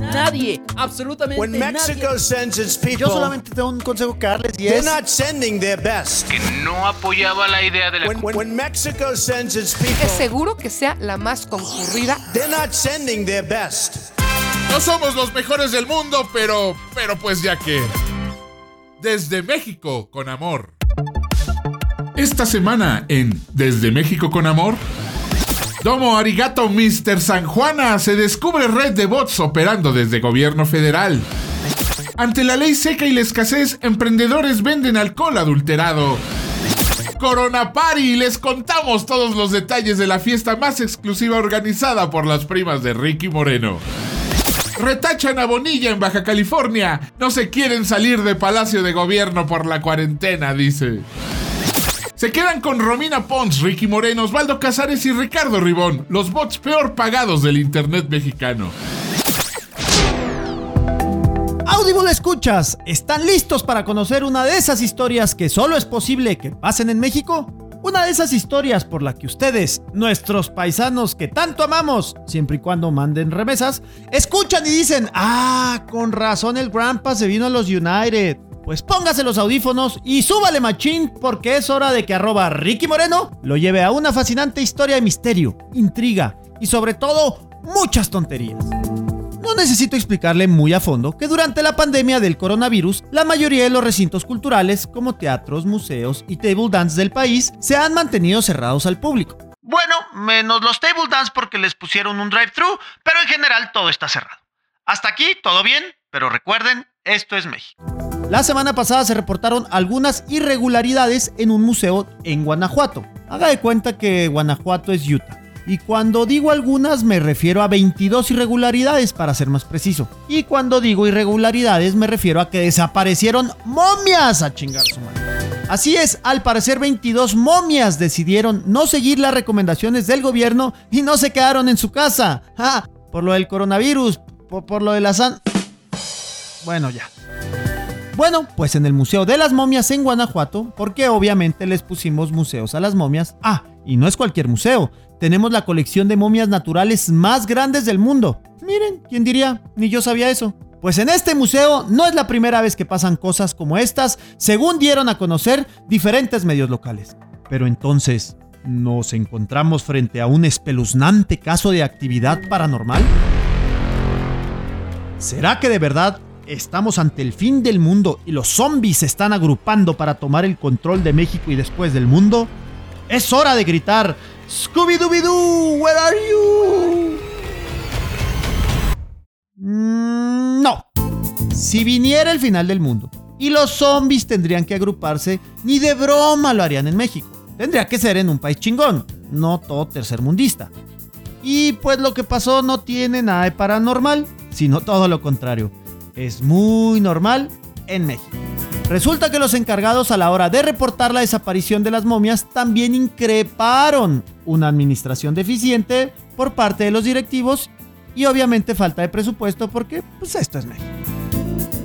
Nadie, absolutamente When Mexico nadie. sends its people, Yo solamente tengo un consejo que darles y they're es not sending their best. que no apoyaba la idea de la When, when, when Mexico sends its people, Es seguro que sea la más concurrida. they're not sending their best. No somos los mejores del mundo, pero, pero pues ya que. Desde México con amor. Esta semana en Desde México con amor. Domo Arigato Mr. San Juana se descubre red de bots operando desde gobierno federal. Ante la ley seca y la escasez, emprendedores venden alcohol adulterado. Corona Party, les contamos todos los detalles de la fiesta más exclusiva organizada por las primas de Ricky Moreno. Retachan a Bonilla en Baja California. No se quieren salir de Palacio de Gobierno por la cuarentena, dice. Se quedan con Romina Pons, Ricky Moreno, Osvaldo Casares y Ricardo Ribón, los bots peor pagados del Internet mexicano. Audible escuchas, ¿están listos para conocer una de esas historias que solo es posible que pasen en México? Una de esas historias por la que ustedes, nuestros paisanos que tanto amamos, siempre y cuando manden remesas, escuchan y dicen, ah, con razón el Grandpa se vino a los United. Pues póngase los audífonos y súbale machín porque es hora de que arroba Ricky Moreno lo lleve a una fascinante historia de misterio, intriga y sobre todo muchas tonterías. No necesito explicarle muy a fondo que durante la pandemia del coronavirus, la mayoría de los recintos culturales, como teatros, museos y table dance del país, se han mantenido cerrados al público. Bueno, menos los table dance porque les pusieron un drive-thru, pero en general todo está cerrado. Hasta aquí todo bien, pero recuerden, esto es México. La semana pasada se reportaron algunas irregularidades en un museo en Guanajuato. Haga de cuenta que Guanajuato es Utah. Y cuando digo algunas me refiero a 22 irregularidades para ser más preciso. Y cuando digo irregularidades me refiero a que desaparecieron momias a chingar su madre. Así es, al parecer 22 momias decidieron no seguir las recomendaciones del gobierno y no se quedaron en su casa. Ah, por lo del coronavirus, por, por lo de la san... Bueno, ya. Bueno, pues en el Museo de las Momias en Guanajuato, porque obviamente les pusimos museos a las momias. Ah, y no es cualquier museo. Tenemos la colección de momias naturales más grandes del mundo. Miren, ¿quién diría? Ni yo sabía eso. Pues en este museo no es la primera vez que pasan cosas como estas, según dieron a conocer diferentes medios locales. Pero entonces, ¿nos encontramos frente a un espeluznante caso de actividad paranormal? ¿Será que de verdad estamos ante el fin del mundo y los zombies se están agrupando para tomar el control de México y después del mundo? Es hora de gritar Scooby-Dooby-Doo, where are you? Mm, no. Si viniera el final del mundo y los zombies tendrían que agruparse, ni de broma lo harían en México. Tendría que ser en un país chingón, no todo tercermundista. Y pues lo que pasó no tiene nada de paranormal, sino todo lo contrario. Es muy normal en México. Resulta que los encargados a la hora de reportar la desaparición de las momias también increparon una administración deficiente por parte de los directivos y obviamente falta de presupuesto porque pues esto es México.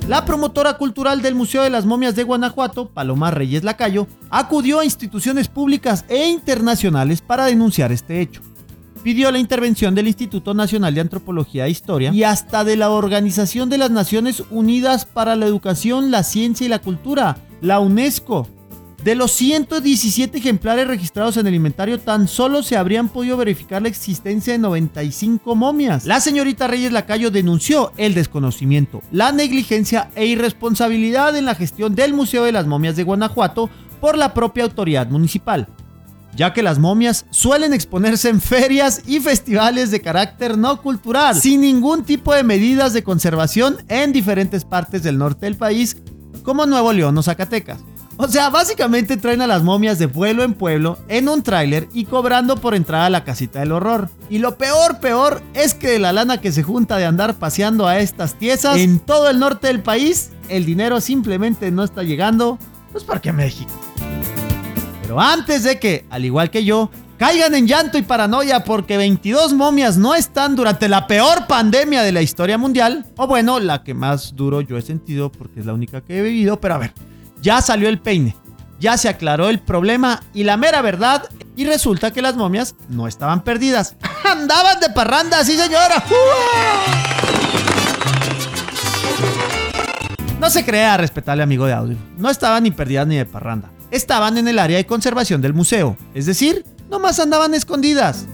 La promotora cultural del Museo de las Momias de Guanajuato, Paloma Reyes Lacayo, acudió a instituciones públicas e internacionales para denunciar este hecho pidió la intervención del Instituto Nacional de Antropología e Historia y hasta de la Organización de las Naciones Unidas para la Educación, la Ciencia y la Cultura, la UNESCO. De los 117 ejemplares registrados en el inventario, tan solo se habrían podido verificar la existencia de 95 momias. La señorita Reyes Lacayo denunció el desconocimiento, la negligencia e irresponsabilidad en la gestión del Museo de las Momias de Guanajuato por la propia autoridad municipal ya que las momias suelen exponerse en ferias y festivales de carácter no cultural, sin ningún tipo de medidas de conservación en diferentes partes del norte del país, como Nuevo León o Zacatecas. O sea, básicamente traen a las momias de pueblo en pueblo en un tráiler y cobrando por entrada a la casita del horror. Y lo peor, peor, es que de la lana que se junta de andar paseando a estas tiesas en todo el norte del país, el dinero simplemente no está llegando, pues porque México. Pero antes de que, al igual que yo, caigan en llanto y paranoia porque 22 momias no están durante la peor pandemia de la historia mundial. O bueno, la que más duro yo he sentido porque es la única que he vivido. Pero a ver, ya salió el peine, ya se aclaró el problema y la mera verdad. Y resulta que las momias no estaban perdidas. Andaban de parranda, sí señora. No se crea, respetable amigo de audio. No estaban ni perdidas ni de parranda. Estaban en el área de conservación del museo. Es decir, nomás andaban escondidas.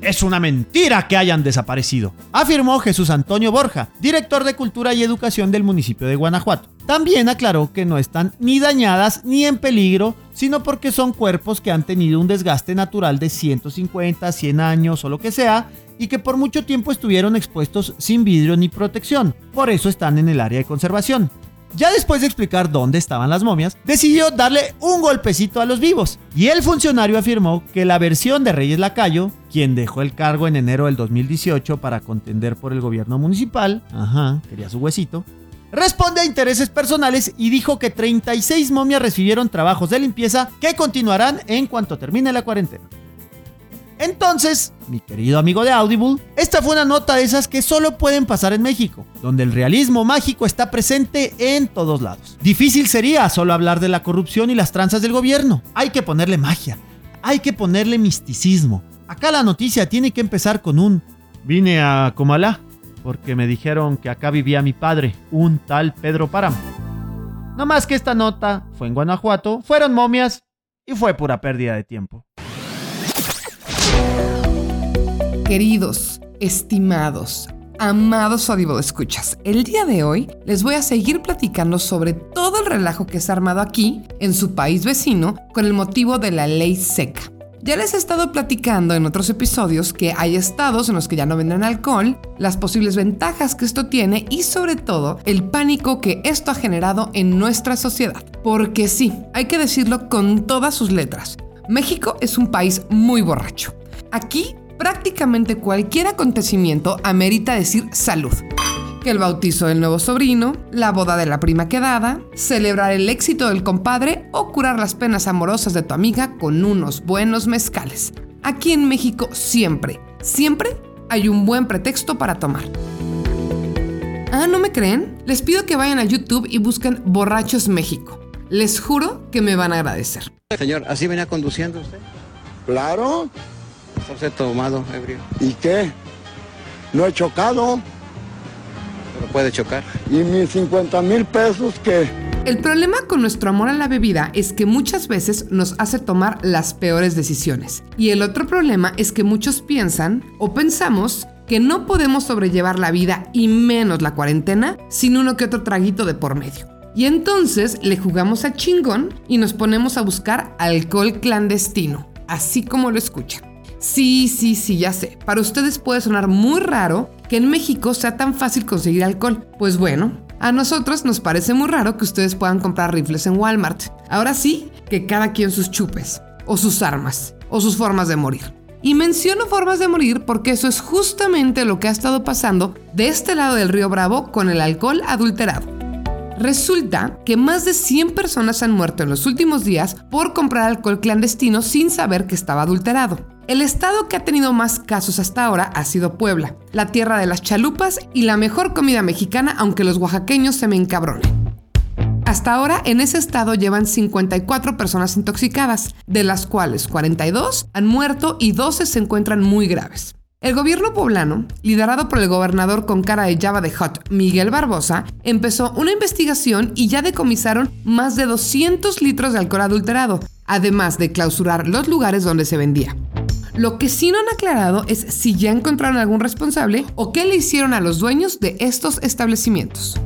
Es una mentira que hayan desaparecido, afirmó Jesús Antonio Borja, director de Cultura y Educación del municipio de Guanajuato. También aclaró que no están ni dañadas ni en peligro, sino porque son cuerpos que han tenido un desgaste natural de 150, 100 años o lo que sea, y que por mucho tiempo estuvieron expuestos sin vidrio ni protección. Por eso están en el área de conservación. Ya después de explicar dónde estaban las momias, decidió darle un golpecito a los vivos. Y el funcionario afirmó que la versión de Reyes Lacayo, quien dejó el cargo en enero del 2018 para contender por el gobierno municipal, ajá, quería su huesito, responde a intereses personales y dijo que 36 momias recibieron trabajos de limpieza que continuarán en cuanto termine la cuarentena. Entonces, mi querido amigo de Audible, esta fue una nota de esas que solo pueden pasar en México, donde el realismo mágico está presente en todos lados. Difícil sería solo hablar de la corrupción y las tranzas del gobierno. Hay que ponerle magia, hay que ponerle misticismo. Acá la noticia tiene que empezar con un vine a Comalá porque me dijeron que acá vivía mi padre, un tal Pedro Páramo. No más que esta nota fue en Guanajuato, fueron momias y fue pura pérdida de tiempo. Queridos, estimados, amados Audible Escuchas, el día de hoy les voy a seguir platicando sobre todo el relajo que se ha armado aquí, en su país vecino, con el motivo de la ley seca. Ya les he estado platicando en otros episodios que hay estados en los que ya no venden alcohol, las posibles ventajas que esto tiene y sobre todo el pánico que esto ha generado en nuestra sociedad. Porque sí, hay que decirlo con todas sus letras. México es un país muy borracho. Aquí prácticamente cualquier acontecimiento amerita decir salud. Que el bautizo del nuevo sobrino, la boda de la prima quedada, celebrar el éxito del compadre o curar las penas amorosas de tu amiga con unos buenos mezcales. Aquí en México siempre, siempre hay un buen pretexto para tomar. Ah, ¿no me creen? Les pido que vayan a YouTube y busquen Borrachos México. Les juro que me van a agradecer. Señor, ¿así venía conduciendo usted? Claro. Está usted tomado, ebrio. ¿Y qué? No he chocado. Pero puede chocar. ¿Y mis 50 mil pesos qué? El problema con nuestro amor a la bebida es que muchas veces nos hace tomar las peores decisiones. Y el otro problema es que muchos piensan o pensamos que no podemos sobrellevar la vida y menos la cuarentena sin uno que otro traguito de por medio. Y entonces le jugamos a chingón y nos ponemos a buscar alcohol clandestino, así como lo escuchan. Sí, sí, sí, ya sé. Para ustedes puede sonar muy raro que en México sea tan fácil conseguir alcohol. Pues bueno, a nosotros nos parece muy raro que ustedes puedan comprar rifles en Walmart. Ahora sí, que cada quien sus chupes, o sus armas, o sus formas de morir. Y menciono formas de morir porque eso es justamente lo que ha estado pasando de este lado del río Bravo con el alcohol adulterado. Resulta que más de 100 personas han muerto en los últimos días por comprar alcohol clandestino sin saber que estaba adulterado. El estado que ha tenido más casos hasta ahora ha sido Puebla, la tierra de las chalupas y la mejor comida mexicana, aunque los oaxaqueños se me encabronen. Hasta ahora en ese estado llevan 54 personas intoxicadas, de las cuales 42 han muerto y 12 se encuentran muy graves. El gobierno poblano, liderado por el gobernador con cara de Java de Hot, Miguel Barbosa, empezó una investigación y ya decomisaron más de 200 litros de alcohol adulterado, además de clausurar los lugares donde se vendía. Lo que sí no han aclarado es si ya encontraron algún responsable o qué le hicieron a los dueños de estos establecimientos.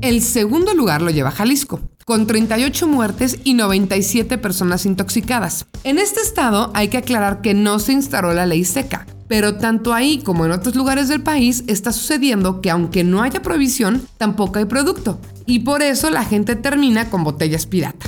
El segundo lugar lo lleva Jalisco, con 38 muertes y 97 personas intoxicadas. En este estado hay que aclarar que no se instaló la ley seca, pero tanto ahí como en otros lugares del país está sucediendo que aunque no haya prohibición, tampoco hay producto, y por eso la gente termina con botellas pirata.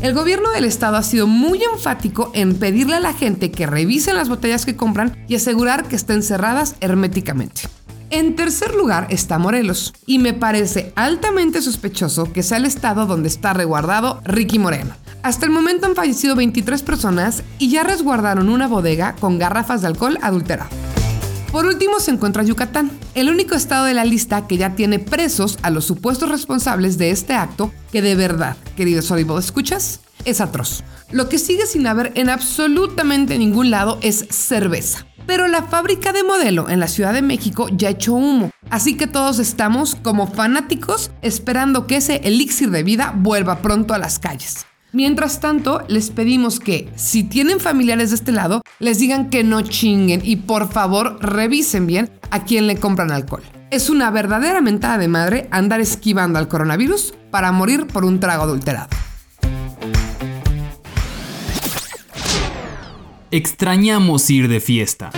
El gobierno del estado ha sido muy enfático en pedirle a la gente que revisen las botellas que compran y asegurar que estén cerradas herméticamente. En tercer lugar está Morelos, y me parece altamente sospechoso que sea el estado donde está reguardado Ricky Moreno. Hasta el momento han fallecido 23 personas y ya resguardaron una bodega con garrafas de alcohol adulterado. Por último se encuentra Yucatán, el único estado de la lista que ya tiene presos a los supuestos responsables de este acto que de verdad, queridos Audible escuchas, es atroz. Lo que sigue sin haber en absolutamente ningún lado es cerveza. Pero la fábrica de modelo en la Ciudad de México ya echó humo, así que todos estamos como fanáticos esperando que ese elixir de vida vuelva pronto a las calles. Mientras tanto, les pedimos que, si tienen familiares de este lado, les digan que no chinguen y por favor revisen bien a quién le compran alcohol. Es una verdadera mentada de madre andar esquivando al coronavirus para morir por un trago adulterado. Extrañamos ir de fiesta.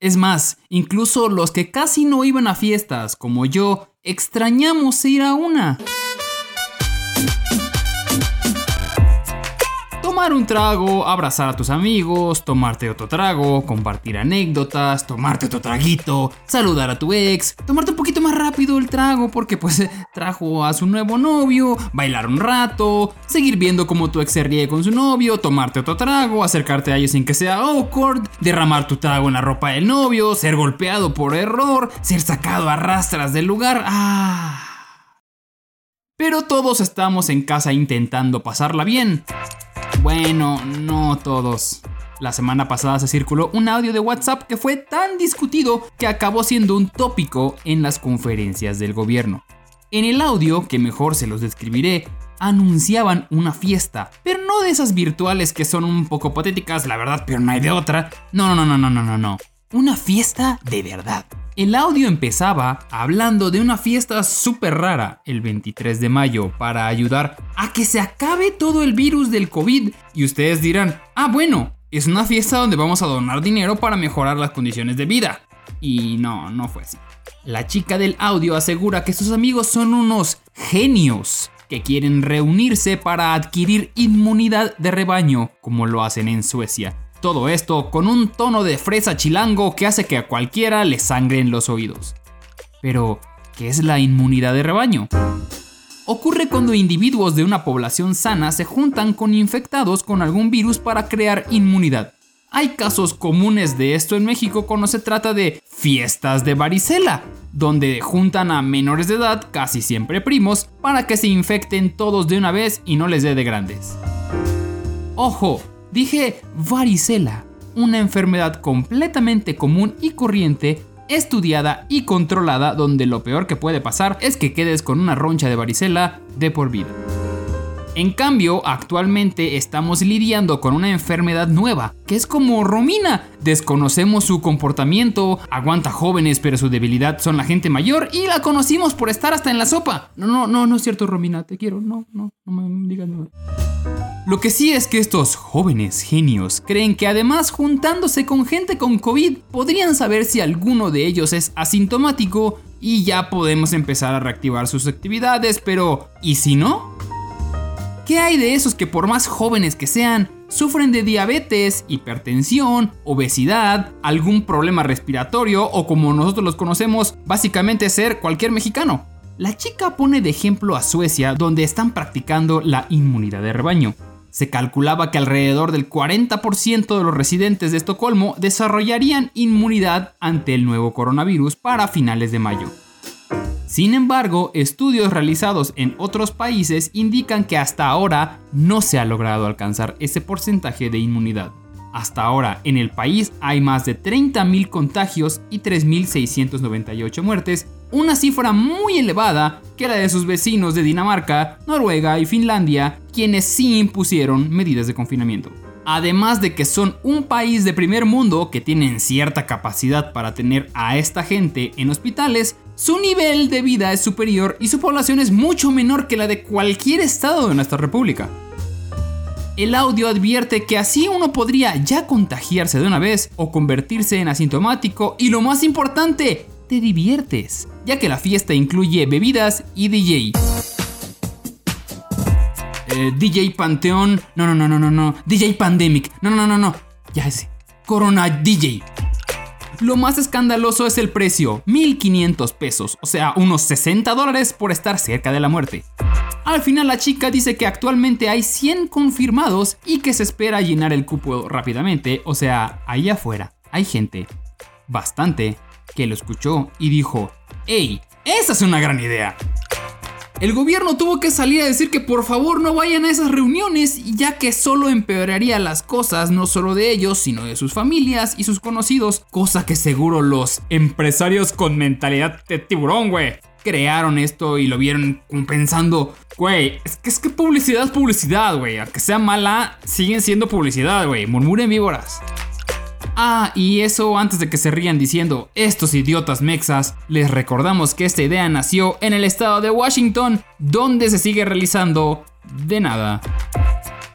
Es más, incluso los que casi no iban a fiestas, como yo, extrañamos ir a una. Tomar un trago, abrazar a tus amigos, tomarte otro trago, compartir anécdotas, tomarte otro traguito, saludar a tu ex, tomarte un poquito más rápido el trago porque pues trajo a su nuevo novio, bailar un rato, seguir viendo cómo tu ex se ríe con su novio, tomarte otro trago, acercarte a ellos sin que sea awkward, derramar tu trago en la ropa del novio, ser golpeado por error, ser sacado a rastras del lugar. Ah. Pero todos estamos en casa intentando pasarla bien. Bueno, no todos. La semana pasada se circuló un audio de WhatsApp que fue tan discutido que acabó siendo un tópico en las conferencias del gobierno. En el audio, que mejor se los describiré, anunciaban una fiesta, pero no de esas virtuales que son un poco patéticas, la verdad, pero no hay de otra. No, no, no, no, no, no, no. Una fiesta de verdad. El audio empezaba hablando de una fiesta súper rara el 23 de mayo para ayudar a que se acabe todo el virus del COVID. Y ustedes dirán, ah bueno, es una fiesta donde vamos a donar dinero para mejorar las condiciones de vida. Y no, no fue así. La chica del audio asegura que sus amigos son unos genios que quieren reunirse para adquirir inmunidad de rebaño, como lo hacen en Suecia. Todo esto con un tono de fresa chilango que hace que a cualquiera le sangren los oídos. Pero, ¿qué es la inmunidad de rebaño? Ocurre cuando individuos de una población sana se juntan con infectados con algún virus para crear inmunidad. Hay casos comunes de esto en México cuando se trata de fiestas de varicela, donde juntan a menores de edad, casi siempre primos, para que se infecten todos de una vez y no les dé de grandes. Ojo, Dije varicela, una enfermedad completamente común y corriente, estudiada y controlada donde lo peor que puede pasar es que quedes con una roncha de varicela de por vida. En cambio, actualmente estamos lidiando con una enfermedad nueva, que es como Romina. Desconocemos su comportamiento, aguanta jóvenes, pero su debilidad son la gente mayor y la conocimos por estar hasta en la sopa. No, no, no, no es cierto, Romina, te quiero, no, no, no me digas nada. Lo que sí es que estos jóvenes genios creen que además juntándose con gente con COVID podrían saber si alguno de ellos es asintomático y ya podemos empezar a reactivar sus actividades, pero ¿y si no? ¿Qué hay de esos que por más jóvenes que sean, sufren de diabetes, hipertensión, obesidad, algún problema respiratorio o como nosotros los conocemos, básicamente ser cualquier mexicano? La chica pone de ejemplo a Suecia donde están practicando la inmunidad de rebaño. Se calculaba que alrededor del 40% de los residentes de Estocolmo desarrollarían inmunidad ante el nuevo coronavirus para finales de mayo. Sin embargo, estudios realizados en otros países indican que hasta ahora no se ha logrado alcanzar ese porcentaje de inmunidad. Hasta ahora, en el país hay más de 30.000 contagios y 3.698 muertes, una cifra muy elevada que la de sus vecinos de Dinamarca, Noruega y Finlandia, quienes sí impusieron medidas de confinamiento. Además de que son un país de primer mundo que tienen cierta capacidad para tener a esta gente en hospitales, su nivel de vida es superior y su población es mucho menor que la de cualquier estado de nuestra república. El audio advierte que así uno podría ya contagiarse de una vez o convertirse en asintomático y lo más importante, te diviertes, ya que la fiesta incluye bebidas y DJ. Eh, DJ Panteón. No, no, no, no, no, no. DJ Pandemic. No, no, no, no. Ya ese. Corona DJ. Lo más escandaloso es el precio, 1500 pesos, o sea, unos 60 dólares por estar cerca de la muerte. Al final la chica dice que actualmente hay 100 confirmados y que se espera llenar el cupo rápidamente, o sea, ahí afuera hay gente, bastante, que lo escuchó y dijo, ¡Ey! Esa es una gran idea. El gobierno tuvo que salir a decir que por favor no vayan a esas reuniones, ya que solo empeoraría las cosas, no solo de ellos, sino de sus familias y sus conocidos, cosa que seguro los empresarios con mentalidad de tiburón, güey, crearon esto y lo vieron pensando, güey, es que es que publicidad es publicidad, güey, aunque sea mala, siguen siendo publicidad, güey, murmuren víboras. Ah, y eso antes de que se rían diciendo, estos idiotas mexas, les recordamos que esta idea nació en el estado de Washington, donde se sigue realizando de nada.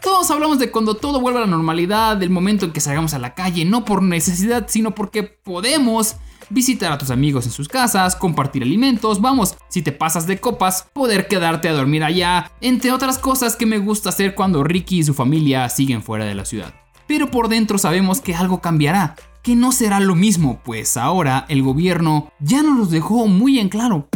Todos hablamos de cuando todo vuelve a la normalidad, del momento en que salgamos a la calle, no por necesidad, sino porque podemos visitar a tus amigos en sus casas, compartir alimentos, vamos, si te pasas de copas, poder quedarte a dormir allá, entre otras cosas que me gusta hacer cuando Ricky y su familia siguen fuera de la ciudad pero por dentro sabemos que algo cambiará, que no será lo mismo, pues ahora el gobierno ya nos los dejó muy en claro.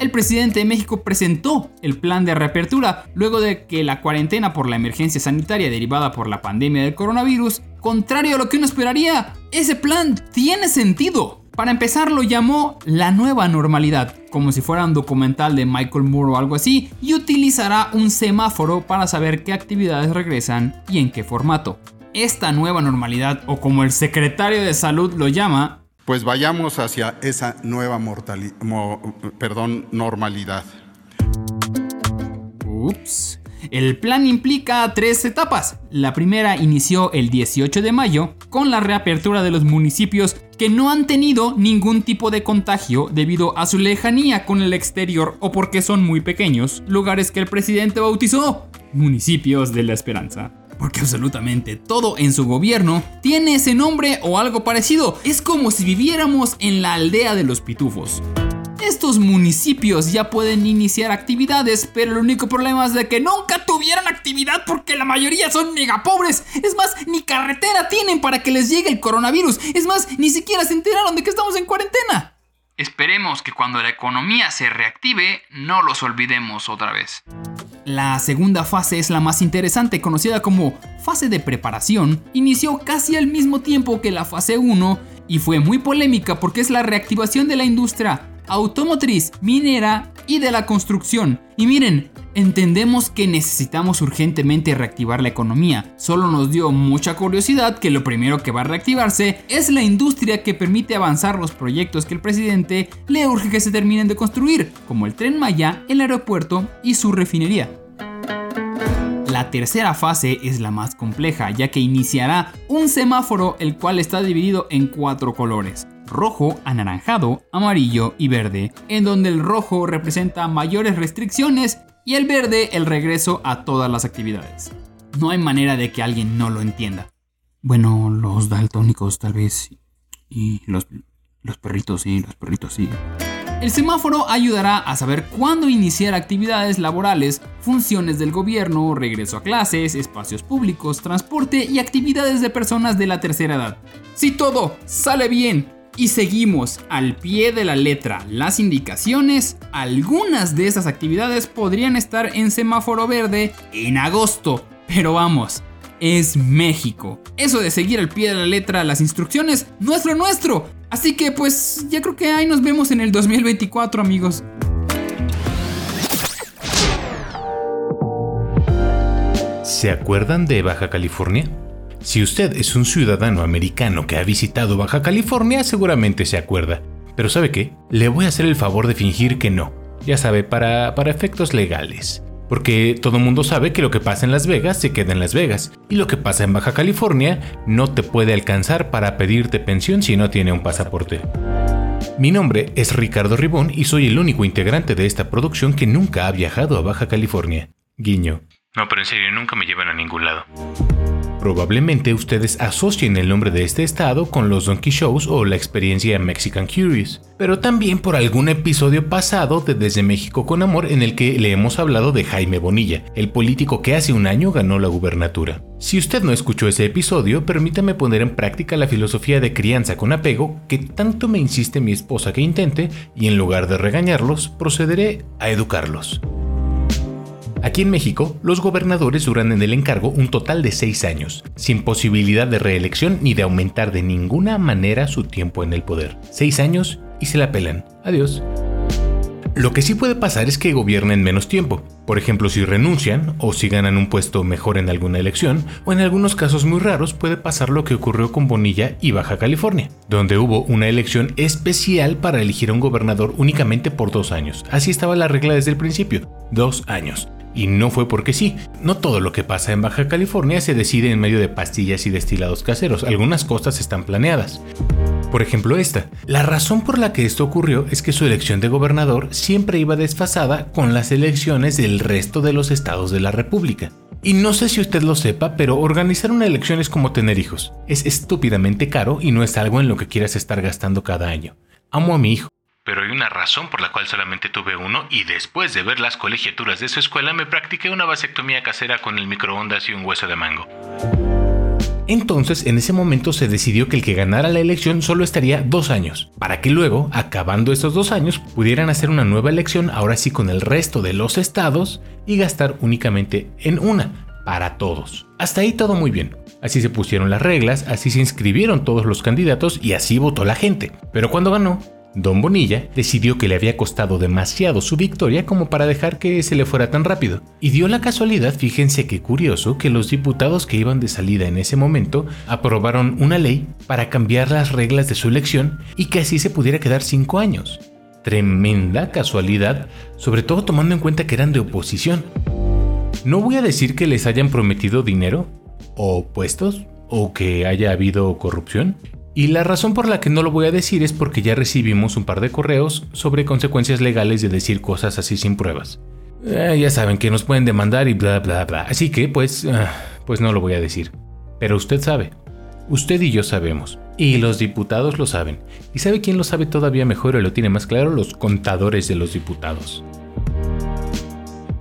El presidente de México presentó el plan de reapertura luego de que la cuarentena por la emergencia sanitaria derivada por la pandemia del coronavirus, contrario a lo que uno esperaría, ese plan tiene sentido. Para empezar lo llamó la nueva normalidad, como si fuera un documental de Michael Moore o algo así, y utilizará un semáforo para saber qué actividades regresan y en qué formato. Esta nueva normalidad, o como el secretario de salud lo llama, pues vayamos hacia esa nueva perdón, normalidad. Ups. El plan implica tres etapas. La primera inició el 18 de mayo con la reapertura de los municipios que no han tenido ningún tipo de contagio debido a su lejanía con el exterior o porque son muy pequeños, lugares que el presidente bautizó municipios de la esperanza. Porque absolutamente todo en su gobierno tiene ese nombre o algo parecido. Es como si viviéramos en la aldea de los pitufos. Estos municipios ya pueden iniciar actividades, pero el único problema es de que nunca tuvieron actividad porque la mayoría son mega pobres. Es más, ni carretera tienen para que les llegue el coronavirus. Es más, ni siquiera se enteraron de que estamos en cuarentena. Esperemos que cuando la economía se reactive no los olvidemos otra vez. La segunda fase es la más interesante, conocida como fase de preparación. Inició casi al mismo tiempo que la fase 1 y fue muy polémica porque es la reactivación de la industria automotriz, minera y de la construcción. Y miren, entendemos que necesitamos urgentemente reactivar la economía. Solo nos dio mucha curiosidad que lo primero que va a reactivarse es la industria que permite avanzar los proyectos que el presidente le urge que se terminen de construir, como el tren Maya, el aeropuerto y su refinería. La tercera fase es la más compleja, ya que iniciará un semáforo el cual está dividido en cuatro colores rojo, anaranjado, amarillo y verde, en donde el rojo representa mayores restricciones y el verde el regreso a todas las actividades. No hay manera de que alguien no lo entienda. Bueno, los daltónicos tal vez. Y los, los perritos sí, los perritos sí. El semáforo ayudará a saber cuándo iniciar actividades laborales, funciones del gobierno, regreso a clases, espacios públicos, transporte y actividades de personas de la tercera edad. Si todo sale bien y seguimos al pie de la letra las indicaciones, algunas de esas actividades podrían estar en semáforo verde en agosto. Pero vamos, es México. Eso de seguir al pie de la letra las instrucciones no es lo nuestro. Así que pues ya creo que ahí nos vemos en el 2024 amigos. ¿Se acuerdan de Baja California? Si usted es un ciudadano americano que ha visitado Baja California, seguramente se acuerda. Pero ¿sabe qué? Le voy a hacer el favor de fingir que no. Ya sabe, para, para efectos legales. Porque todo el mundo sabe que lo que pasa en Las Vegas se queda en Las Vegas. Y lo que pasa en Baja California no te puede alcanzar para pedirte pensión si no tiene un pasaporte. Mi nombre es Ricardo Ribón y soy el único integrante de esta producción que nunca ha viajado a Baja California. Guiño. No, pero en serio, nunca me llevan a ningún lado. Probablemente ustedes asocien el nombre de este estado con los Donkey Shows o la experiencia Mexican Curious, pero también por algún episodio pasado de Desde México con Amor en el que le hemos hablado de Jaime Bonilla, el político que hace un año ganó la gubernatura. Si usted no escuchó ese episodio, permítame poner en práctica la filosofía de crianza con apego que tanto me insiste mi esposa que intente y en lugar de regañarlos, procederé a educarlos. Aquí en México, los gobernadores duran en el encargo un total de 6 años, sin posibilidad de reelección ni de aumentar de ninguna manera su tiempo en el poder. 6 años y se la pelan. Adiós. Lo que sí puede pasar es que gobiernen menos tiempo. Por ejemplo, si renuncian o si ganan un puesto mejor en alguna elección, o en algunos casos muy raros puede pasar lo que ocurrió con Bonilla y Baja California, donde hubo una elección especial para elegir a un gobernador únicamente por dos años. Así estaba la regla desde el principio, dos años. Y no fue porque sí, no todo lo que pasa en Baja California se decide en medio de pastillas y destilados caseros, algunas cosas están planeadas. Por ejemplo esta. La razón por la que esto ocurrió es que su elección de gobernador siempre iba desfasada con las elecciones del resto de los estados de la República. Y no sé si usted lo sepa, pero organizar una elección es como tener hijos. Es estúpidamente caro y no es algo en lo que quieras estar gastando cada año. Amo a mi hijo. Pero hay una razón por la cual solamente tuve uno y después de ver las colegiaturas de su escuela me practiqué una vasectomía casera con el microondas y un hueso de mango. Entonces, en ese momento se decidió que el que ganara la elección solo estaría dos años, para que luego, acabando esos dos años, pudieran hacer una nueva elección, ahora sí con el resto de los estados, y gastar únicamente en una, para todos. Hasta ahí todo muy bien. Así se pusieron las reglas, así se inscribieron todos los candidatos y así votó la gente. Pero cuando ganó, Don Bonilla decidió que le había costado demasiado su victoria como para dejar que se le fuera tan rápido. Y dio la casualidad, fíjense qué curioso, que los diputados que iban de salida en ese momento aprobaron una ley para cambiar las reglas de su elección y que así se pudiera quedar cinco años. Tremenda casualidad, sobre todo tomando en cuenta que eran de oposición. No voy a decir que les hayan prometido dinero, o puestos, o que haya habido corrupción, y la razón por la que no lo voy a decir es porque ya recibimos un par de correos sobre consecuencias legales de decir cosas así sin pruebas. Eh, ya saben que nos pueden demandar y bla bla bla. Así que pues, ah, pues no lo voy a decir. Pero usted sabe. Usted y yo sabemos. Y los diputados lo saben. ¿Y sabe quién lo sabe todavía mejor y lo tiene más claro? Los contadores de los diputados.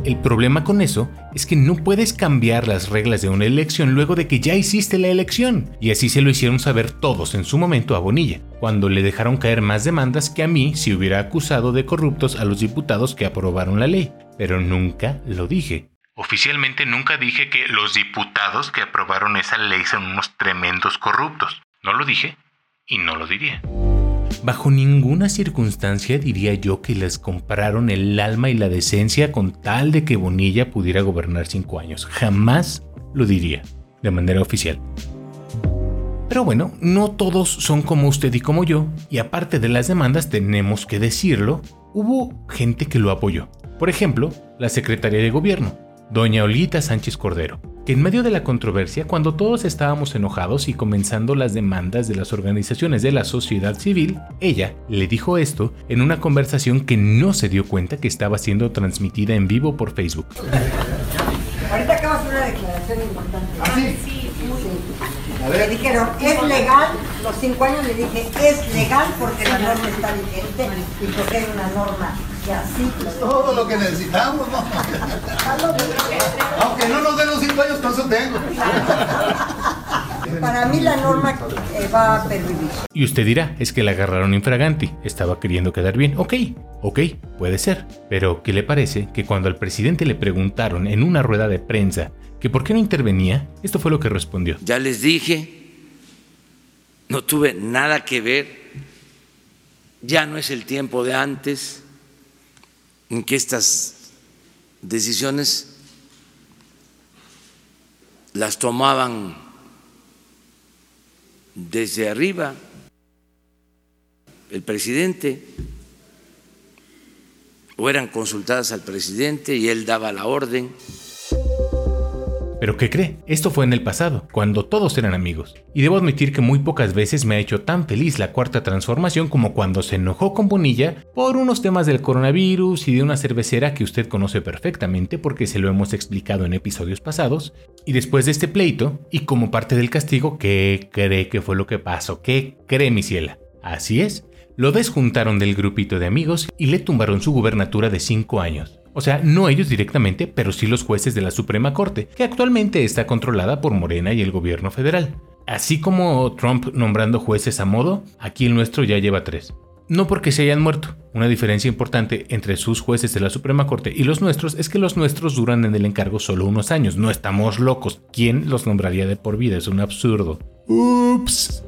El problema con eso es que no puedes cambiar las reglas de una elección luego de que ya hiciste la elección. Y así se lo hicieron saber todos en su momento a Bonilla, cuando le dejaron caer más demandas que a mí si hubiera acusado de corruptos a los diputados que aprobaron la ley. Pero nunca lo dije. Oficialmente nunca dije que los diputados que aprobaron esa ley son unos tremendos corruptos. No lo dije y no lo diría. Bajo ninguna circunstancia diría yo que les compraron el alma y la decencia con tal de que Bonilla pudiera gobernar cinco años. Jamás lo diría, de manera oficial. Pero bueno, no todos son como usted y como yo, y aparte de las demandas tenemos que decirlo, hubo gente que lo apoyó. Por ejemplo, la secretaria de gobierno, doña Olita Sánchez Cordero, que en medio de la controversia, cuando todos estábamos enojados y comenzando las demandas de las organizaciones de la sociedad civil, ella le dijo esto en una conversación que no se dio cuenta que estaba siendo transmitida en vivo por Facebook. Ahorita acabas una declaración importante. ¿Ah, sí? Sí, muy Le dijeron, ¿es legal? Los cinco años le dije, es legal porque la norma está vigente y porque hay una norma es todo lo que necesitamos, ¿no? Aunque no nos den los cinco años, eso tengo. Para mí la norma eh, va a permitir. Y usted dirá, es que la agarraron infraganti, estaba queriendo quedar bien. Ok, ok, puede ser. Pero, ¿qué le parece que cuando al presidente le preguntaron en una rueda de prensa que por qué no intervenía, esto fue lo que respondió? Ya les dije, no tuve nada que ver, ya no es el tiempo de antes en que estas decisiones las tomaban desde arriba el presidente o eran consultadas al presidente y él daba la orden. Pero ¿qué cree? Esto fue en el pasado, cuando todos eran amigos. Y debo admitir que muy pocas veces me ha hecho tan feliz la cuarta transformación como cuando se enojó con Bonilla por unos temas del coronavirus y de una cervecera que usted conoce perfectamente porque se lo hemos explicado en episodios pasados. Y después de este pleito, y como parte del castigo, ¿qué cree que fue lo que pasó? ¿Qué cree mi ciela? Así es, lo desjuntaron del grupito de amigos y le tumbaron su gubernatura de 5 años. O sea, no ellos directamente, pero sí los jueces de la Suprema Corte, que actualmente está controlada por Morena y el gobierno federal. Así como Trump nombrando jueces a modo, aquí el nuestro ya lleva tres. no porque se hayan muerto. Una diferencia importante entre sus jueces de la Suprema Corte y los nuestros es que los nuestros duran en el encargo solo unos años. No estamos locos. ¿Quién los nombraría de por vida? Es un absurdo. Ups.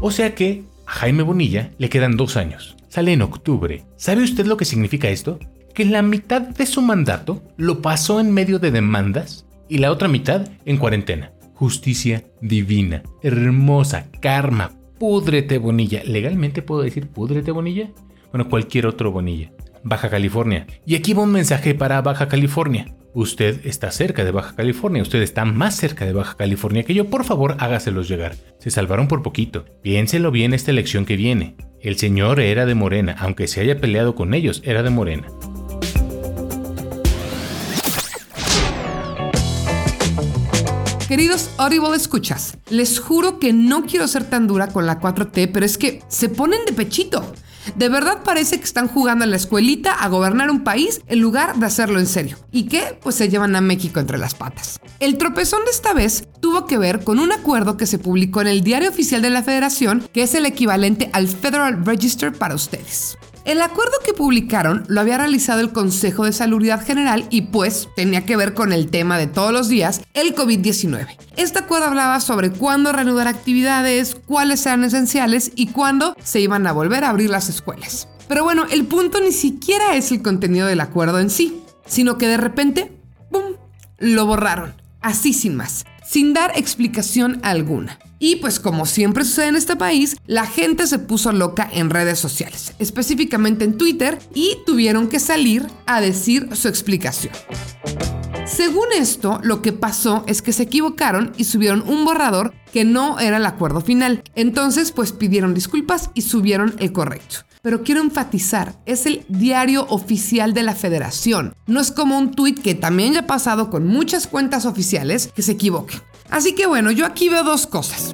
O sea que a Jaime Bonilla le quedan dos años. Sale en octubre. ¿Sabe usted lo que significa esto? Que la mitad de su mandato lo pasó en medio de demandas y la otra mitad en cuarentena. Justicia divina, hermosa, karma, púdrete Bonilla. ¿Legalmente puedo decir púdrete Bonilla? Bueno, cualquier otro Bonilla. Baja California. Y aquí va un mensaje para Baja California. Usted está cerca de Baja California, usted está más cerca de Baja California que yo, por favor hágaselos llegar. Se salvaron por poquito. Piénselo bien esta elección que viene. El señor era de Morena, aunque se haya peleado con ellos, era de Morena. Queridos Audible escuchas, les juro que no quiero ser tan dura con la 4T, pero es que se ponen de pechito. De verdad parece que están jugando en la escuelita a gobernar un país en lugar de hacerlo en serio. ¿Y qué? Pues se llevan a México entre las patas. El tropezón de esta vez tuvo que ver con un acuerdo que se publicó en el Diario Oficial de la Federación, que es el equivalente al Federal Register para ustedes. El acuerdo que publicaron lo había realizado el Consejo de Salubridad General y pues tenía que ver con el tema de todos los días, el COVID-19. Este acuerdo hablaba sobre cuándo reanudar actividades, cuáles eran esenciales y cuándo se iban a volver a abrir las escuelas. Pero bueno, el punto ni siquiera es el contenido del acuerdo en sí, sino que de repente, ¡pum!, lo borraron, así sin más, sin dar explicación alguna. Y pues como siempre sucede en este país, la gente se puso loca en redes sociales, específicamente en Twitter, y tuvieron que salir a decir su explicación. Según esto, lo que pasó es que se equivocaron y subieron un borrador que no era el acuerdo final. Entonces, pues pidieron disculpas y subieron el correcto. Pero quiero enfatizar, es el diario oficial de la federación. No es como un tweet que también ya ha pasado con muchas cuentas oficiales que se equivoquen. Así que bueno, yo aquí veo dos cosas.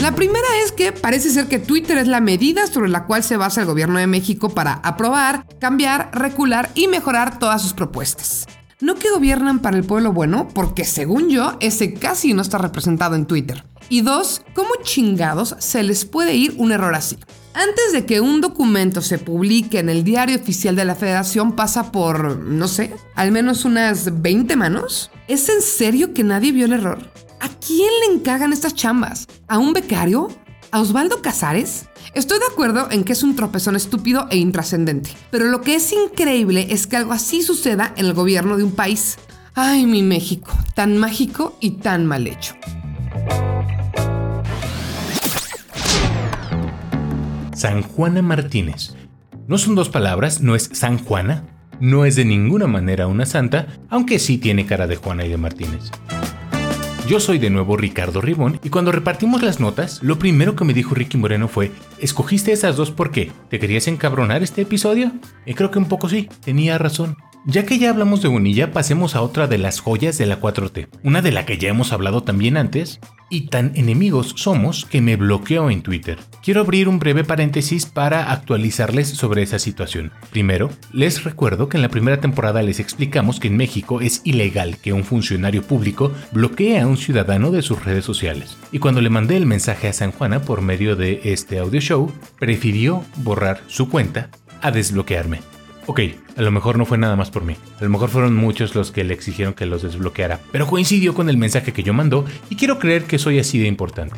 La primera es que parece ser que Twitter es la medida sobre la cual se basa el gobierno de México para aprobar, cambiar, recular y mejorar todas sus propuestas. No que gobiernan para el pueblo bueno, porque según yo, ese casi no está representado en Twitter. Y dos, ¿cómo chingados se les puede ir un error así? Antes de que un documento se publique en el diario oficial de la federación pasa por, no sé, al menos unas 20 manos. ¿Es en serio que nadie vio el error? ¿A quién le encargan estas chambas? ¿A un becario? ¿A Osvaldo Casares? Estoy de acuerdo en que es un tropezón estúpido e intrascendente, pero lo que es increíble es que algo así suceda en el gobierno de un país. Ay, mi México, tan mágico y tan mal hecho. San Juana Martínez. No son dos palabras, no es San Juana, no es de ninguna manera una santa, aunque sí tiene cara de Juana y de Martínez. Yo soy de nuevo Ricardo Ribón y cuando repartimos las notas, lo primero que me dijo Ricky Moreno fue, ¿escogiste esas dos por qué? ¿Te querías encabronar este episodio? Y creo que un poco sí, tenía razón. Ya que ya hablamos de Bonilla, pasemos a otra de las joyas de la 4T, una de la que ya hemos hablado también antes, y tan enemigos somos que me bloqueó en Twitter. Quiero abrir un breve paréntesis para actualizarles sobre esa situación. Primero, les recuerdo que en la primera temporada les explicamos que en México es ilegal que un funcionario público bloquee a un ciudadano de sus redes sociales. Y cuando le mandé el mensaje a San Juana por medio de este audio show, prefirió borrar su cuenta a desbloquearme. Ok, a lo mejor no fue nada más por mí. A lo mejor fueron muchos los que le exigieron que los desbloqueara. Pero coincidió con el mensaje que yo mandó y quiero creer que soy así de importante.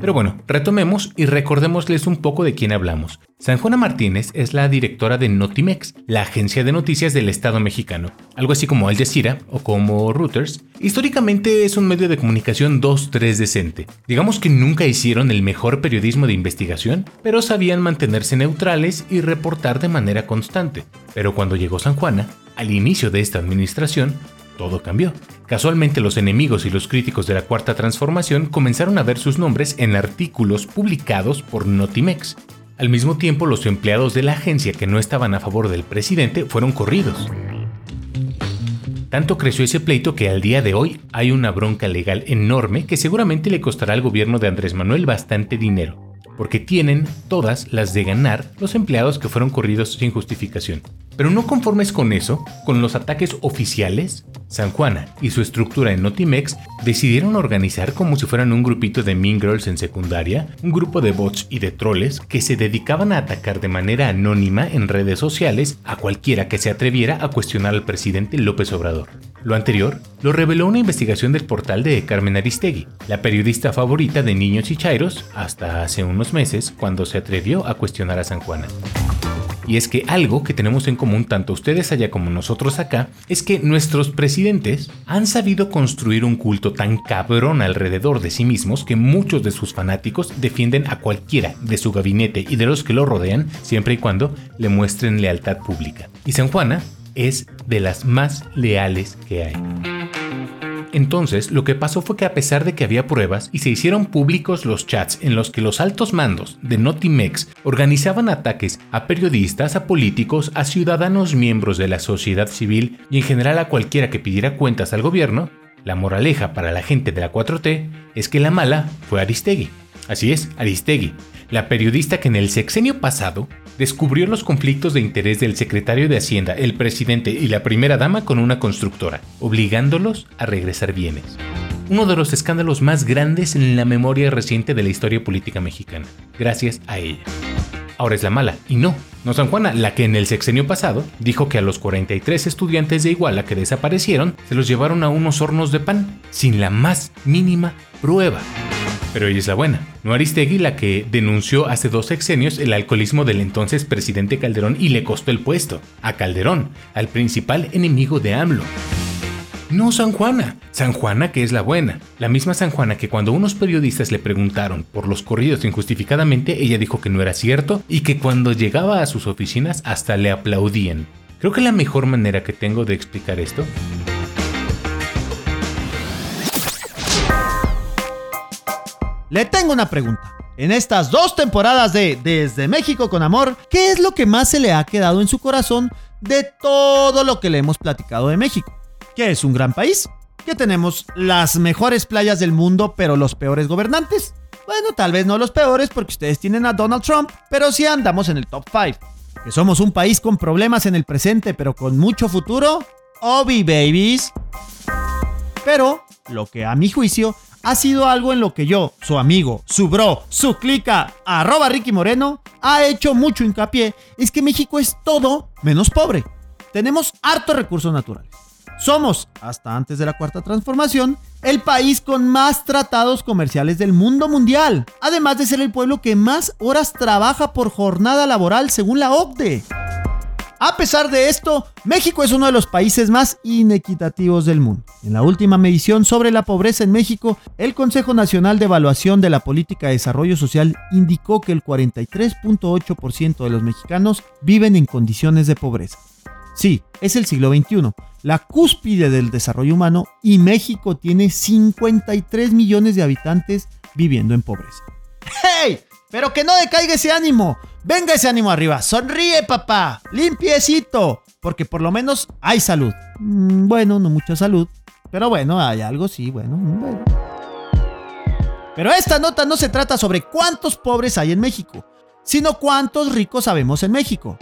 Pero bueno, retomemos y recordémosles un poco de quién hablamos. San Juana Martínez es la directora de Notimex, la agencia de noticias del Estado mexicano, algo así como Al Jazeera o como Reuters. Históricamente es un medio de comunicación 2-3 decente. Digamos que nunca hicieron el mejor periodismo de investigación, pero sabían mantenerse neutrales y reportar de manera constante. Pero cuando llegó San Juana, al inicio de esta administración, todo cambió. Casualmente los enemigos y los críticos de la Cuarta Transformación comenzaron a ver sus nombres en artículos publicados por Notimex. Al mismo tiempo, los empleados de la agencia que no estaban a favor del presidente fueron corridos. Tanto creció ese pleito que al día de hoy hay una bronca legal enorme que seguramente le costará al gobierno de Andrés Manuel bastante dinero, porque tienen todas las de ganar los empleados que fueron corridos sin justificación. Pero no conformes con eso, con los ataques oficiales, San Juana y su estructura en Notimex decidieron organizar como si fueran un grupito de Mean Girls en secundaria, un grupo de bots y de troles que se dedicaban a atacar de manera anónima en redes sociales a cualquiera que se atreviera a cuestionar al presidente López Obrador. Lo anterior lo reveló una investigación del portal de Carmen Aristegui, la periodista favorita de niños y chairos, hasta hace unos meses cuando se atrevió a cuestionar a San Juana. Y es que algo que tenemos en común tanto ustedes allá como nosotros acá es que nuestros presidentes han sabido construir un culto tan cabrón alrededor de sí mismos que muchos de sus fanáticos defienden a cualquiera de su gabinete y de los que lo rodean siempre y cuando le muestren lealtad pública. Y San Juana es de las más leales que hay. Entonces, lo que pasó fue que a pesar de que había pruebas y se hicieron públicos los chats en los que los altos mandos de Notimex organizaban ataques a periodistas, a políticos, a ciudadanos miembros de la sociedad civil y en general a cualquiera que pidiera cuentas al gobierno, la moraleja para la gente de la 4T es que la mala fue Aristegui. Así es, Aristegui, la periodista que en el sexenio pasado descubrió los conflictos de interés del secretario de Hacienda, el presidente y la primera dama con una constructora, obligándolos a regresar bienes. Uno de los escándalos más grandes en la memoria reciente de la historia política mexicana, gracias a ella. Ahora es la mala, y no, no San Juana, la que en el sexenio pasado dijo que a los 43 estudiantes de Iguala que desaparecieron se los llevaron a unos hornos de pan, sin la más mínima prueba. Pero ella es la buena, no Aristegui la que denunció hace dos sexenios el alcoholismo del entonces presidente Calderón y le costó el puesto, a Calderón, al principal enemigo de AMLO. No San Juana, San Juana que es la buena, la misma San Juana que cuando unos periodistas le preguntaron por los corridos injustificadamente, ella dijo que no era cierto y que cuando llegaba a sus oficinas hasta le aplaudían. Creo que la mejor manera que tengo de explicar esto Le tengo una pregunta. En estas dos temporadas de Desde México con Amor, ¿qué es lo que más se le ha quedado en su corazón de todo lo que le hemos platicado de México? ¿Que es un gran país? ¿Que tenemos las mejores playas del mundo pero los peores gobernantes? Bueno, tal vez no los peores porque ustedes tienen a Donald Trump, pero sí andamos en el top 5. ¿Que somos un país con problemas en el presente pero con mucho futuro? Obi babies. Pero, lo que a mi juicio ha sido algo en lo que yo, su amigo, su bro, su clica, arroba Ricky Moreno, ha hecho mucho hincapié, es que México es todo menos pobre. Tenemos hartos recursos naturales. Somos, hasta antes de la cuarta transformación, el país con más tratados comerciales del mundo mundial, además de ser el pueblo que más horas trabaja por jornada laboral según la OCDE. A pesar de esto, México es uno de los países más inequitativos del mundo. En la última medición sobre la pobreza en México, el Consejo Nacional de Evaluación de la Política de Desarrollo Social indicó que el 43.8% de los mexicanos viven en condiciones de pobreza. Sí, es el siglo XXI, la cúspide del desarrollo humano y México tiene 53 millones de habitantes viviendo en pobreza. ¡Hey! Pero que no decaiga ese ánimo. Venga ese ánimo arriba. Sonríe, papá. Limpiecito. Porque por lo menos hay salud. Mm, bueno, no mucha salud. Pero bueno, hay algo, sí, bueno, mm, bueno. Pero esta nota no se trata sobre cuántos pobres hay en México, sino cuántos ricos sabemos en México.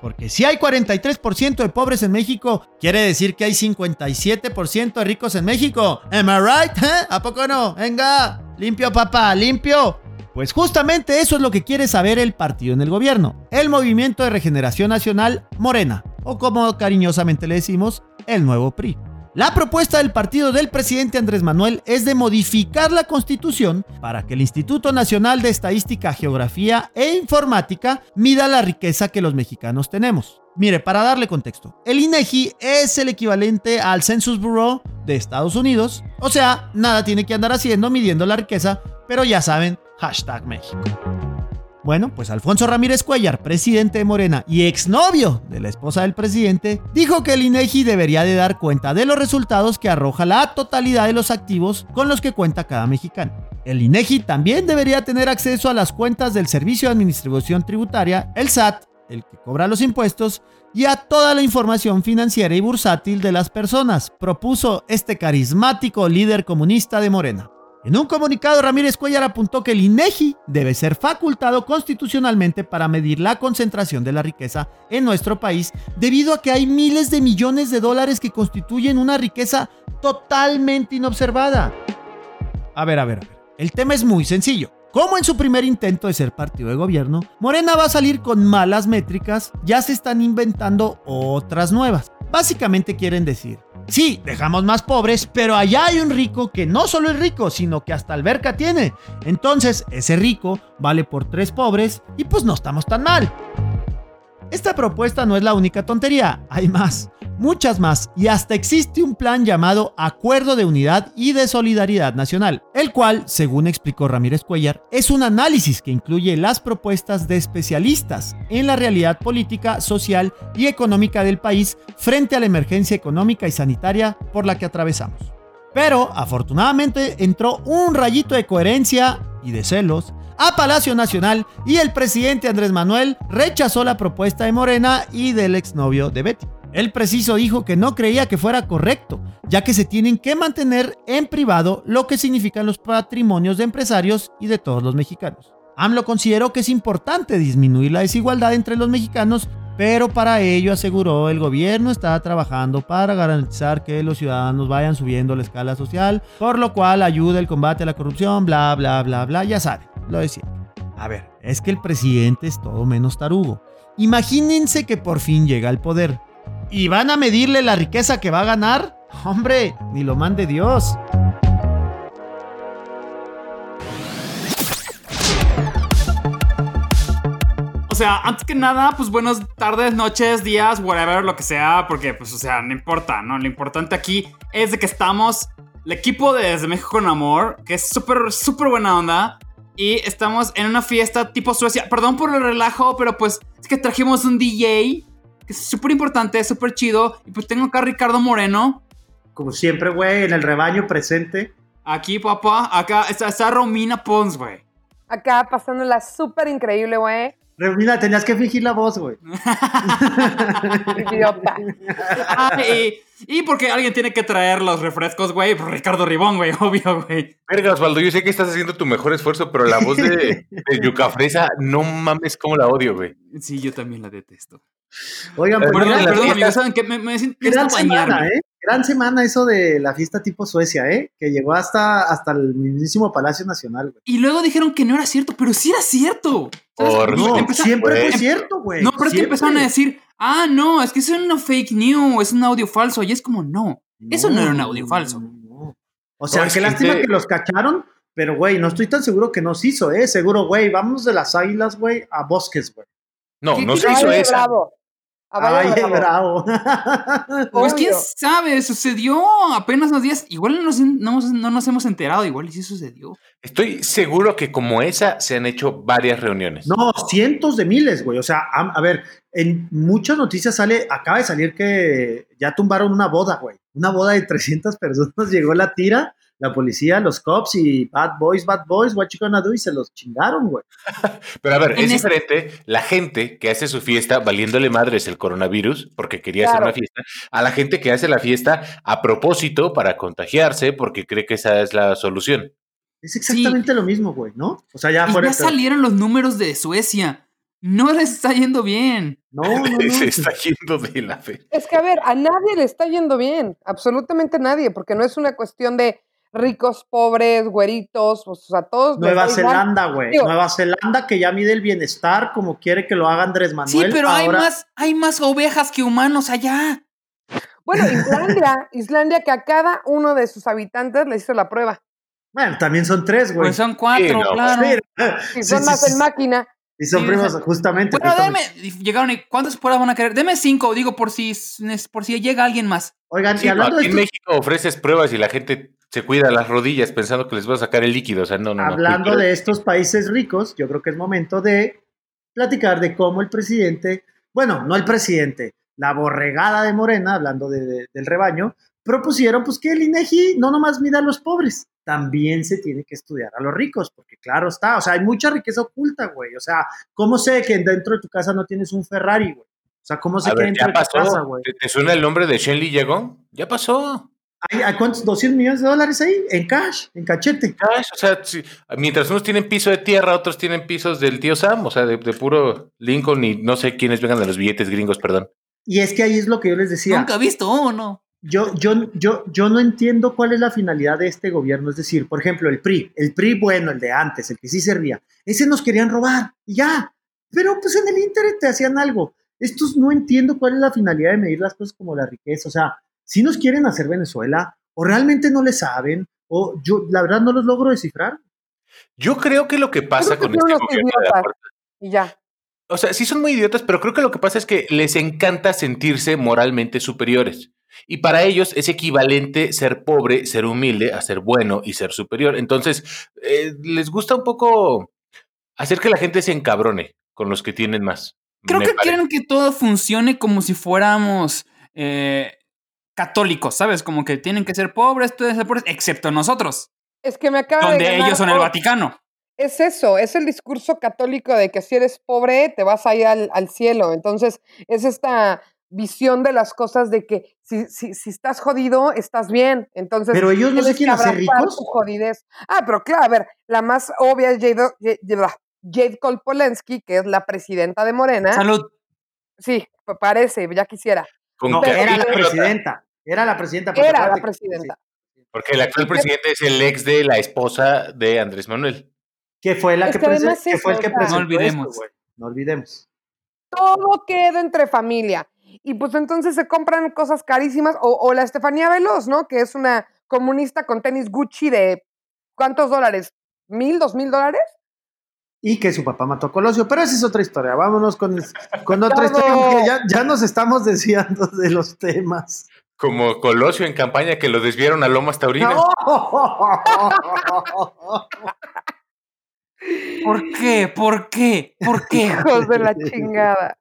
Porque si hay 43% de pobres en México, quiere decir que hay 57% de ricos en México. Am I right? ¿Eh? ¿A poco no? Venga, limpio papá, limpio. Pues justamente eso es lo que quiere saber el partido en el gobierno, el Movimiento de Regeneración Nacional Morena, o como cariñosamente le decimos, el nuevo PRI. La propuesta del partido del presidente Andrés Manuel es de modificar la constitución para que el Instituto Nacional de Estadística, Geografía e Informática mida la riqueza que los mexicanos tenemos. Mire, para darle contexto, el INEGI es el equivalente al Census Bureau de Estados Unidos, o sea, nada tiene que andar haciendo midiendo la riqueza, pero ya saben, hashtag México. Bueno, pues Alfonso Ramírez Cuellar, presidente de Morena y exnovio de la esposa del presidente, dijo que el INEGI debería de dar cuenta de los resultados que arroja la totalidad de los activos con los que cuenta cada mexicano. El INEGI también debería tener acceso a las cuentas del Servicio de Administración Tributaria, el SAT, el que cobra los impuestos, y a toda la información financiera y bursátil de las personas, propuso este carismático líder comunista de Morena. En un comunicado, Ramírez Cuellar apuntó que el INEGI debe ser facultado constitucionalmente para medir la concentración de la riqueza en nuestro país, debido a que hay miles de millones de dólares que constituyen una riqueza totalmente inobservada. A ver, a ver, a ver. El tema es muy sencillo. Como en su primer intento de ser partido de gobierno, Morena va a salir con malas métricas, ya se están inventando otras nuevas. Básicamente quieren decir, sí, dejamos más pobres, pero allá hay un rico que no solo es rico, sino que hasta alberca tiene. Entonces, ese rico vale por tres pobres y pues no estamos tan mal. Esta propuesta no es la única tontería, hay más, muchas más, y hasta existe un plan llamado Acuerdo de Unidad y de Solidaridad Nacional, el cual, según explicó Ramírez Cuellar, es un análisis que incluye las propuestas de especialistas en la realidad política, social y económica del país frente a la emergencia económica y sanitaria por la que atravesamos. Pero, afortunadamente, entró un rayito de coherencia y de celos a Palacio Nacional y el presidente Andrés Manuel rechazó la propuesta de Morena y del exnovio de Betty. El preciso dijo que no creía que fuera correcto, ya que se tienen que mantener en privado lo que significan los patrimonios de empresarios y de todos los mexicanos. AMLO consideró que es importante disminuir la desigualdad entre los mexicanos, pero para ello aseguró el gobierno está trabajando para garantizar que los ciudadanos vayan subiendo la escala social, por lo cual ayuda el combate a la corrupción, bla, bla, bla, bla, ya saben, lo decía. A ver, es que el presidente es todo menos tarugo. Imagínense que por fin llega al poder. ¿Y van a medirle la riqueza que va a ganar? Hombre, ni lo mande Dios. O sea, antes que nada, pues buenas tardes, noches, días, whatever, lo que sea, porque pues, o sea, no importa, ¿no? Lo importante aquí es de que estamos, el equipo de Desde México con Amor, que es súper, súper buena onda, y estamos en una fiesta tipo Suecia. Perdón por el relajo, pero pues es que trajimos un DJ, que es súper importante, súper chido, y pues tengo acá a Ricardo Moreno. Como siempre, güey, en el rebaño presente. Aquí, papá, acá está, está Romina Pons, güey. Acá pasándola súper increíble, güey. Mira, tenías que fingir la voz, güey. Idiota. Ah, y, y porque alguien tiene que traer los refrescos, güey. Ricardo Ribón, güey, obvio, güey. Verga, Osvaldo, yo sé que estás haciendo tu mejor esfuerzo, pero la voz de, de Yuca Fresa, no mames cómo la odio, güey. Sí, yo también la detesto. Oigan, Perdón, pues, perdón, gran- amigos, ¿saben qué? Me, me necesito bañarme. semana, ¿eh? Gran semana eso de la fiesta tipo Suecia, ¿eh? Que llegó hasta, hasta el mismísimo Palacio Nacional, güey. Y luego dijeron que no era cierto, pero sí era cierto. Por No, empeza- siempre fue em- cierto, güey. No, pero es que empezaron a decir, ah, no, es que eso es una fake news, es un audio falso. Y es como, no, eso no era un audio falso. no. O sea, qué lástima que los cacharon, pero, güey, no estoy tan seguro que nos hizo, ¿eh? Seguro, güey, vamos de las águilas, güey, a bosques, güey. No, ¿Qué- no se hizo. Bravo. A Valle Ay, Bravo. bravo. Pues quién sabe, sucedió apenas unos días. Igual no nos, no, no nos hemos enterado, igual y sí sucedió. Estoy seguro que como esa se han hecho varias reuniones. No, cientos de miles, güey. O sea, a, a ver, en muchas noticias sale, acaba de salir que ya tumbaron una boda, güey. Una boda de 300 personas. Llegó la tira, la policía, los cops y bad boys, bad boys, what you gonna do? Y se los chingaron, güey. Pero a ver, es diferente la gente que hace su fiesta valiéndole madres el coronavirus porque quería hacer una fiesta, a la gente que hace la fiesta a propósito para contagiarse porque cree que esa es la solución. Es exactamente lo mismo, güey, ¿no? O sea, ya Y fuera. ya salieron los números de Suecia. No les está yendo bien. No, no, no. Se está yendo de la fe. Es que, a ver, a nadie le está yendo bien. Absolutamente nadie, porque no es una cuestión de ricos, pobres, güeritos, o sea, todos. Nueva. Zelanda, güey. Nueva Zelanda que ya mide el bienestar como quiere que lo haga Andrés Sí, Manuel. pero hay más, hay más ovejas que humanos allá. Bueno, Islandia, Islandia que a cada uno de sus habitantes le hizo la prueba. Bueno, también son tres, güey. Pues son cuatro, Sí, no, claro. Y Sí, son sí, más sí, en sí. máquina. Y son Sí, primos, justamente. Bueno, deme, justamente. llegaron y ¿cuántas pruebas van a querer? Deme cinco, digo, por si, por si llega alguien más. Oigan, Sí, y hablando aquí de en México ofreces pruebas y la gente se cuida las rodillas pensando que les va a sacar el líquido. O sea, no, no, no. hablando de estos países ricos, yo creo que es momento de platicar de cómo el presidente, bueno, no el presidente, la borregada de Morena, hablando de- de- del rebaño, propusieron pues que el INEGI no nomás mida a los pobres, también se tiene que estudiar a los ricos, porque claro está, o sea, hay mucha riqueza oculta, güey, o sea, ¿cómo sé que dentro de tu casa no tienes un Ferrari, güey? O sea, ¿cómo sé A que ver, dentro ya de tu casa, güey? ¿Te, te suena el nombre de Shenli Yegon? Ya pasó. ¿Hay, hay cuántos? ¿200 millones de dólares ahí? En cash, en cachete. Cash, o sea, sí, mientras unos tienen piso de tierra, otros tienen pisos del tío Sam, o sea, de, de puro Lincoln y no sé quiénes vengan de los billetes gringos, perdón. Y es que ahí es lo que yo les decía. Nunca he visto uno. Yo, yo, yo, yo no entiendo cuál es la finalidad de este gobierno. Es decir, por ejemplo, el PRI, el PRI bueno, el de antes, el que sí servía, ese nos querían robar y ya. Pero pues en el Internet te hacían algo. Estos no entiendo cuál es la finalidad de medir las cosas como la riqueza. O sea, si nos quieren hacer Venezuela, o realmente no le saben, o yo la verdad no los logro descifrar. Yo creo que lo que pasa con este gobierno de la Y ya. O sea, sí son muy idiotas, pero creo que lo que pasa es que les encanta sentirse moralmente superiores. Y para ellos es equivalente ser pobre, ser humilde, a ser bueno y ser superior. Entonces, eh, les gusta un poco hacer que la gente se encabrone con los que tienen más. Creo que parece. quieren que todo funcione como si fuéramos eh, católicos, ¿sabes? Como que tienen que ser pobres, todos ser pobres, excepto nosotros, Es que me acaba de donde ganar ellos son el. Vaticano. Es eso, es el discurso católico de que si eres pobre te vas a ir al, al cielo. Entonces, es esta visión de las cosas de que si, si, si estás jodido, estás bien. Entonces, Pero ellos no se quieren hacer ricos. jodidez. Ah, pero claro, a ver, la más obvia es Jade, Jade, Jade Kolpolensky, que es la presidenta de Morena. Salud. Sí, pa- parece, ya quisiera. Con No, que era la presidenta. Era la presidenta. porque Era la presidenta. Porque el actual presidente es el ex de la esposa de Andrés Manuel. Que fue la Es que, que prese- además que fue el que presentó No olvidemos. esto, güey. No olvidemos. todo queda entre familia. Y pues entonces se compran cosas carísimas. O, o la Estefanía Veloz, ¿no? Que es una comunista con tenis Gucci de ¿cuántos dólares? ¿Mil, dos mil dólares? Y que su papá mató a Colosio. Pero esa es otra historia. Vámonos con, el- con otra historia. porque ya, ya nos estamos desviando de los temas. Como Colosio en campaña que lo desviaron a Lomas Taurinas. ¿Por qué? ¿Por qué? ¿Por qué? Hijos de la chingada.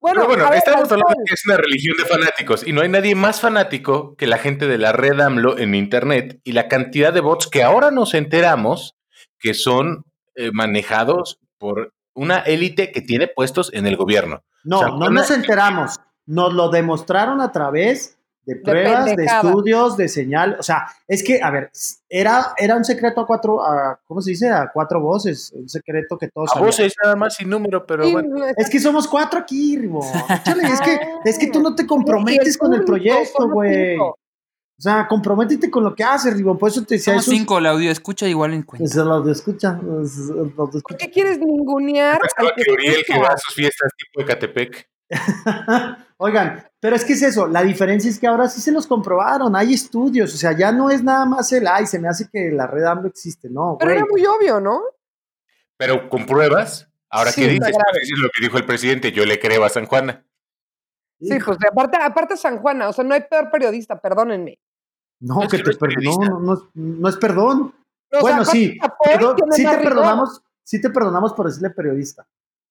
Bueno, Pero bueno, ver, estamos hablando de que es una religión de fanáticos y no hay nadie más fanático que la gente de la red AMLO en Internet y la cantidad de bots que ahora nos enteramos que son eh, manejados por una élite que tiene puestos en el gobierno. No, O sea, no nos enteramos. Nos lo demostraron a través de pruebas, de, estudios, de señal. O sea, es que, a ver, era, era un secreto a cuatro, a, ¿cómo se dice? A cuatro voces. Un secreto que todos A sabían. voces nada más sin número, pero Sí, bueno. no, Es que somos cuatro aquí, Ribo. Échale, es que, es que tú no te comprometes el con el proyecto, güey. O sea, comprométete con lo que haces, Ribo. Por eso te decía Somos eso. cinco, la audio escucha igual en cuenta. Se los escucha. los- los ¿Por escucha. qué quieres ningunear que que Uriel que escucha? va a sus fiestas tipo de Catepec. Oigan, pero es que es eso, la diferencia es que ahora sí se los comprobaron, hay estudios, o sea, ya no es nada más el, ay, se me hace que la red AMLO existe, no, Pero güey. era muy obvio, ¿no? Pero con pruebas. Ahora, Sí, ¿qué está dices? dices lo que dijo el presidente, yo le creo a San Juana. Sí, pues aparte, aparte San Juana, o sea, no hay peor periodista, perdónenme. No, Es que que te no es no, no es- no es perdón. O sea, bueno, sí, perdón, sí te perdonamos, sí te perdonamos por decirle periodista.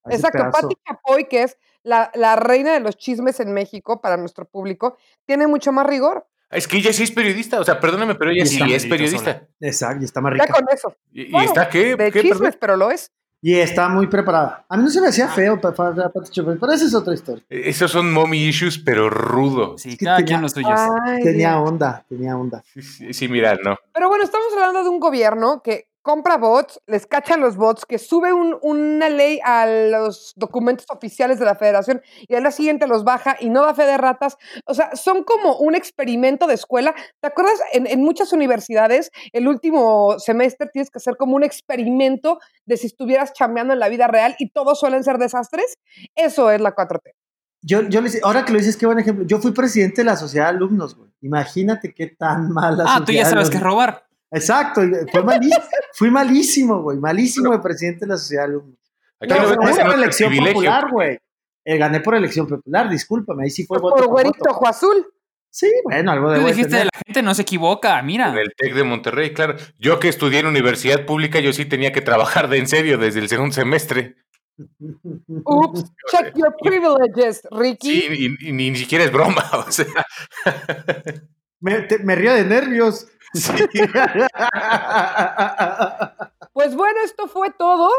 Exacto, pedazo. Pati Chapoy, que es la, la reina de los chismes en México para nuestro público, tiene mucho más rigor. Es que ella sí es periodista, o sea, perdóname, pero ella sí está es periodista. Exacto, y está más rica. con eso. ¿Y, y Bueno, está qué? De ¿Qué, chismes, perdón? pero lo es. Y está muy preparada. A mí no se me hacía feo, Pati Chapoy, pero esa es otra historia. Esos son mommy issues, pero rudo. Sí, que cada tenía- quien los suyos. Ay, Tenía onda, tenía onda. Sí, sí, sí, mira, no. Pero bueno, estamos hablando de un gobierno que compra bots, les cachan los bots, que sube un- una ley a los documentos oficiales de la federación y al día siguiente los baja y no da fe de ratas. O sea, son como un experimento de escuela. ¿Te acuerdas? En, en muchas universidades, el último semestre tienes que hacer como un experimento de si estuvieras chambeando en la vida real y todos suelen ser desastres. Eso es la 4T. Yo, yo les, ahora que lo dices, qué buen ejemplo. Yo fui presidente de la sociedad de alumnos, güey. Imagínate qué tan mala Ah, tú ya sabes qué es robar. Exacto, fue malísimo, fui malísimo, güey, malísimo de presidente de la sociedad de alumnos. Aquí Pero no gané ves por elección popular, güey. Eh, gané por elección popular, discúlpame, ahí sí fue voto Por güerito ojo azul. Sí, bueno, algo de Tú dijiste de la gente no se equivoca, mira. En el TEC de Monterrey, claro. Yo que estudié en universidad pública, yo sí tenía que trabajar de en serio desde el segundo semestre. Oops, check your privileges, Ricky. Sí, y, y ni, ni siquiera es broma, o sea. Me, te- me río de nervios. Pues bueno, esto fue todo.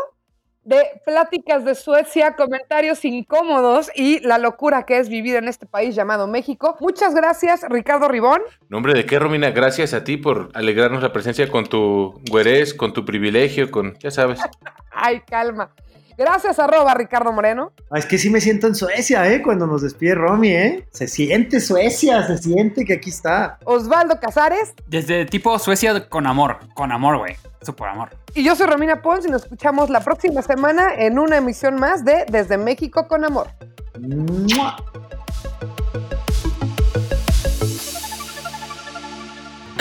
de pláticas de Suecia, comentarios incómodos y la locura que es vivir en este país llamado México. Muchas gracias, Ricardo Ribón. Nombre de qué, Romina, gracias a ti por alegrarnos la presencia con tu güerez, con tu privilegio, con, ya sabes. Ay, calma. Gracias, arroba Ricardo Moreno. Ah, es que sí me siento en Suecia, ¿eh? Cuando nos despide Romy, ¿eh? Se siente Suecia, se siente que aquí está. Osvaldo Casares. Desde tipo Suecia con amor, con amor, güey. Eso por amor. Y yo soy Romina Pons y nos escuchamos la próxima semana en una emisión más de Desde México con Amor.